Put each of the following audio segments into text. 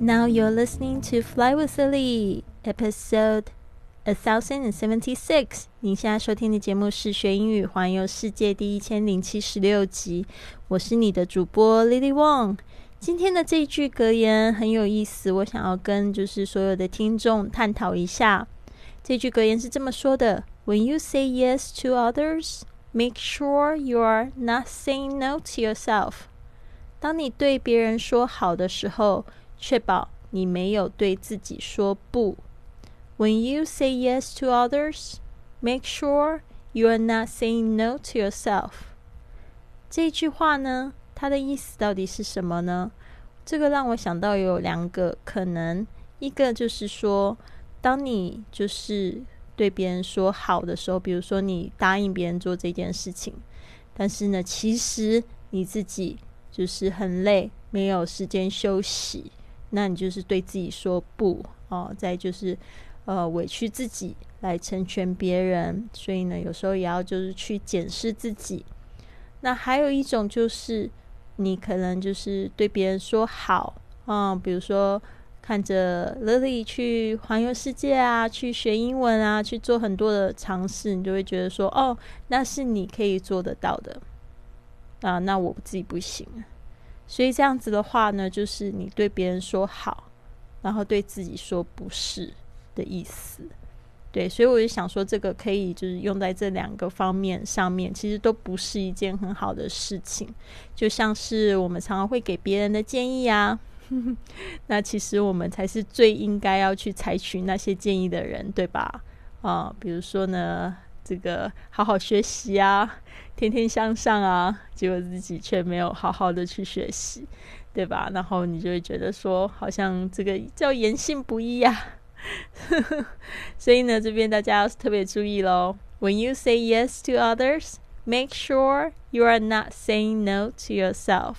Now you're listening to Fly with Lily, episode a thousand and seventy six。您现在收听的节目是学英语环游世界第一千零七十六集。我是你的主播 Lily Wong。今天的这一句格言很有意思，我想要跟就是所有的听众探讨一下。这句格言是这么说的：When you say yes to others, make sure you are not saying no to yourself。当你对别人说好的时候， 确保你没有对自己说不。When you say yes to others, make sure you are not saying no to yourself。这句话呢，它的意思到底是什么呢？这个让我想到有两个可能，一个就是说，当你就是对别人说好的时候，比如说你答应别人做这件事情，但是呢，其实你自己就是很累，没有时间休息。那你就是对自己说不哦，再就是呃委屈自己来成全别人，所以呢，有时候也要就是去检视自己。那还有一种就是你可能就是对别人说好啊，比如说看着 Lily 去环游世界啊，去学英文啊，去做很多的尝试，你就会觉得说哦，那是你可以做得到的啊，那我自己不行。所以这样子的话呢，就是你对别人说好，然后对自己说不是的意思。对，所以我就想说，这个可以就是用在这两个方面上面，其实都不是一件很好的事情。就像是我们常常会给别人的建议啊，那其实我们才是最应该要去采取那些建议的人，对吧？啊，比如说呢。这个好好学习啊，天天向上啊，结果自己却没有好好的去学习，对吧？然后你就会觉得说，好像这个叫言信不一呀。所以呢，这边大家要特别注意喽。When you say yes to others, make sure you are not saying no to yourself。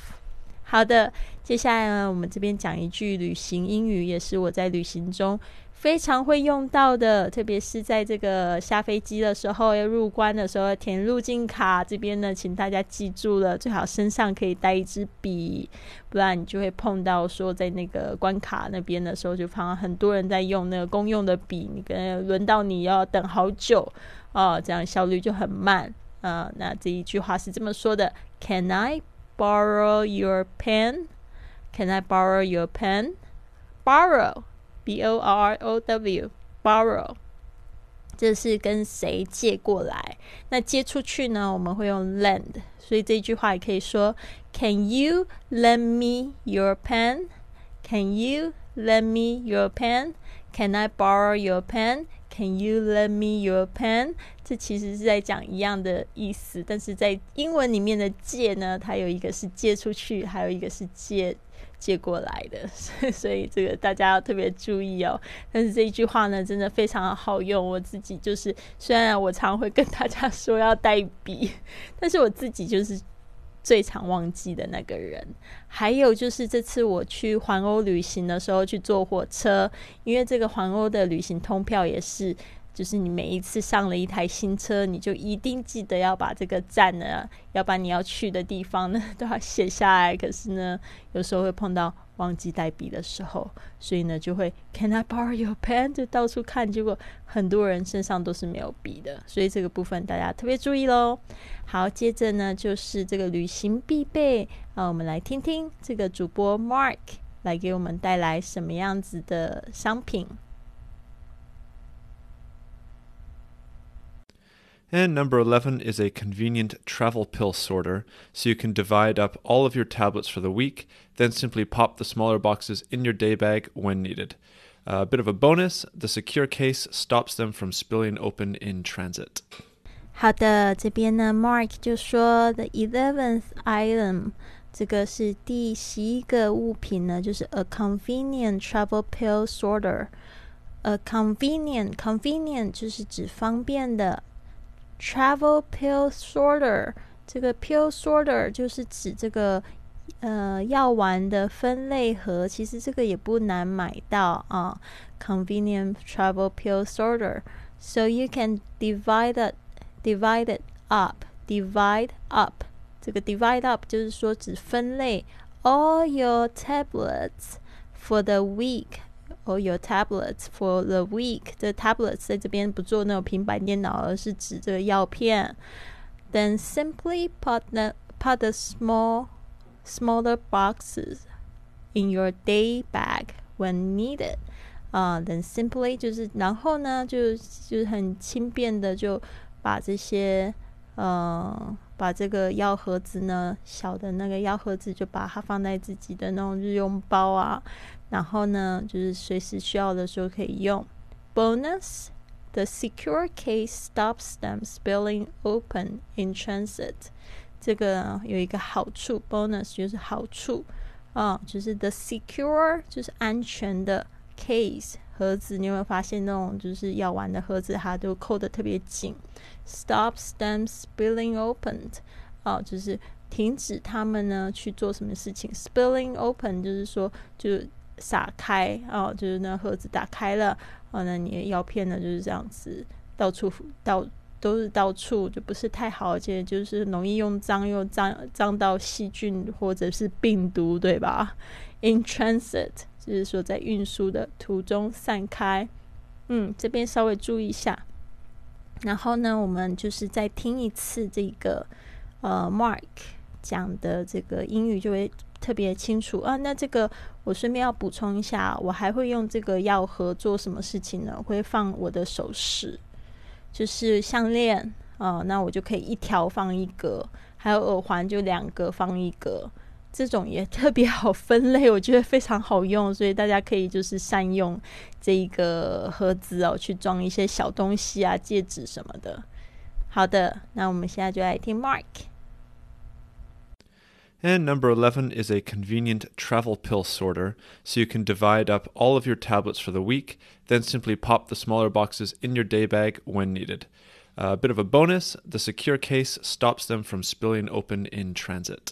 好的，接下来呢，我们这边讲一句旅行英语，也是我在旅行中。非常会用到的，特别是在这个下飞机的时候，要入关的时候填入境卡。这边呢，请大家记住了，最好身上可以带一支笔，不然你就会碰到说在那个关卡那边的时候，就碰到很多人在用那个公用的笔，你跟轮到你要等好久哦，这样效率就很慢啊。那这一句话是这么说的：Can I borrow your pen? Can I borrow your pen? Borrow. B o r o w borrow，这是跟谁借过来？那借出去呢？我们会用 lend，所以这句话也可以说：Can you lend me your pen？Can you lend me your pen？Can I borrow your pen？Can you lend me your pen？这其实是在讲一样的意思，但是在英文里面的借呢，它有一个是借出去，还有一个是借。借过来的，所以这个大家要特别注意哦。但是这一句话呢，真的非常好用。我自己就是，虽然我常会跟大家说要带笔，但是我自己就是最常忘记的那个人。还有就是这次我去环欧旅行的时候去坐火车，因为这个环欧的旅行通票也是。就是你每一次上了一台新车，你就一定记得要把这个站呢，要把你要去的地方呢都要写下来。可是呢，有时候会碰到忘记带笔的时候，所以呢就会 Can I borrow your pen？就到处看，结果很多人身上都是没有笔的，所以这个部分大家特别注意喽。好，接着呢就是这个旅行必备啊，我们来听听这个主播 Mark 来给我们带来什么样子的商品。And number 11 is a convenient travel pill sorter, so you can divide up all of your tablets for the week, then simply pop the smaller boxes in your day bag when needed. A bit of a bonus the secure case stops them from spilling open in transit. 好的，这边呢，Mark 就说 the eleventh item，这个是第十一个物品呢，就是 a convenient travel pill sorter。 a convenient convenient 就是指方便的 travel pill sorter。这个 pill sorter 就是指这个呃药丸的分类盒，其实这个也不难买到啊。Convenient travel pill sorter, so you can divide it, divide it up, divide up。这个 divide up 就是说指分类 all your tablets for the week or your tablets for the week。这 tablets 在这边不做那种平板电脑，而是指这个药片。Then simply put the put the small smaller boxes in your day bag when needed. 啊，then simply 就是然后呢，就就是很轻便的就把这些呃 把这个药盒子呢，小的那个药盒子就把它放在自己的那种日用包啊，然后呢，就是随时需要的时候可以用。Bonus。The secure case stops them spilling open in transit。这个有一个好处，bonus 就是好处啊，就是 the secure 就是安全的 case 盒子。你有没有发现那种就是药丸的盒子，它都扣得特别紧？Stops them spilling open。啊，就是停止他们呢去做什么事情。Spilling open 就是说就撒开啊，就是那盒子打开了。哦，那你的药片呢就是这样子，到处到都是到处，就不是太好，而且就是容易用脏又脏脏到细菌或者是病毒，对吧？In transit 就是说在运输的途中散开。嗯，这边稍微注意一下。然后呢，我们就是再听一次这个呃，Mark 讲的这个英语就会。特别清楚啊！那这个我顺便要补充一下，我还会用这个药盒做什么事情呢？会放我的首饰，就是项链啊，那我就可以一条放一个，还有耳环就两个放一个，这种也特别好分类，我觉得非常好用，所以大家可以就是善用这一个盒子哦，去装一些小东西啊，戒指什么的。好的，那我们现在就来听 Mark。And number 11 is a convenient travel pill sorter, so you can divide up all of your tablets for the week, then simply pop the smaller boxes in your day bag when needed. A bit of a bonus the secure case stops them from spilling open in transit.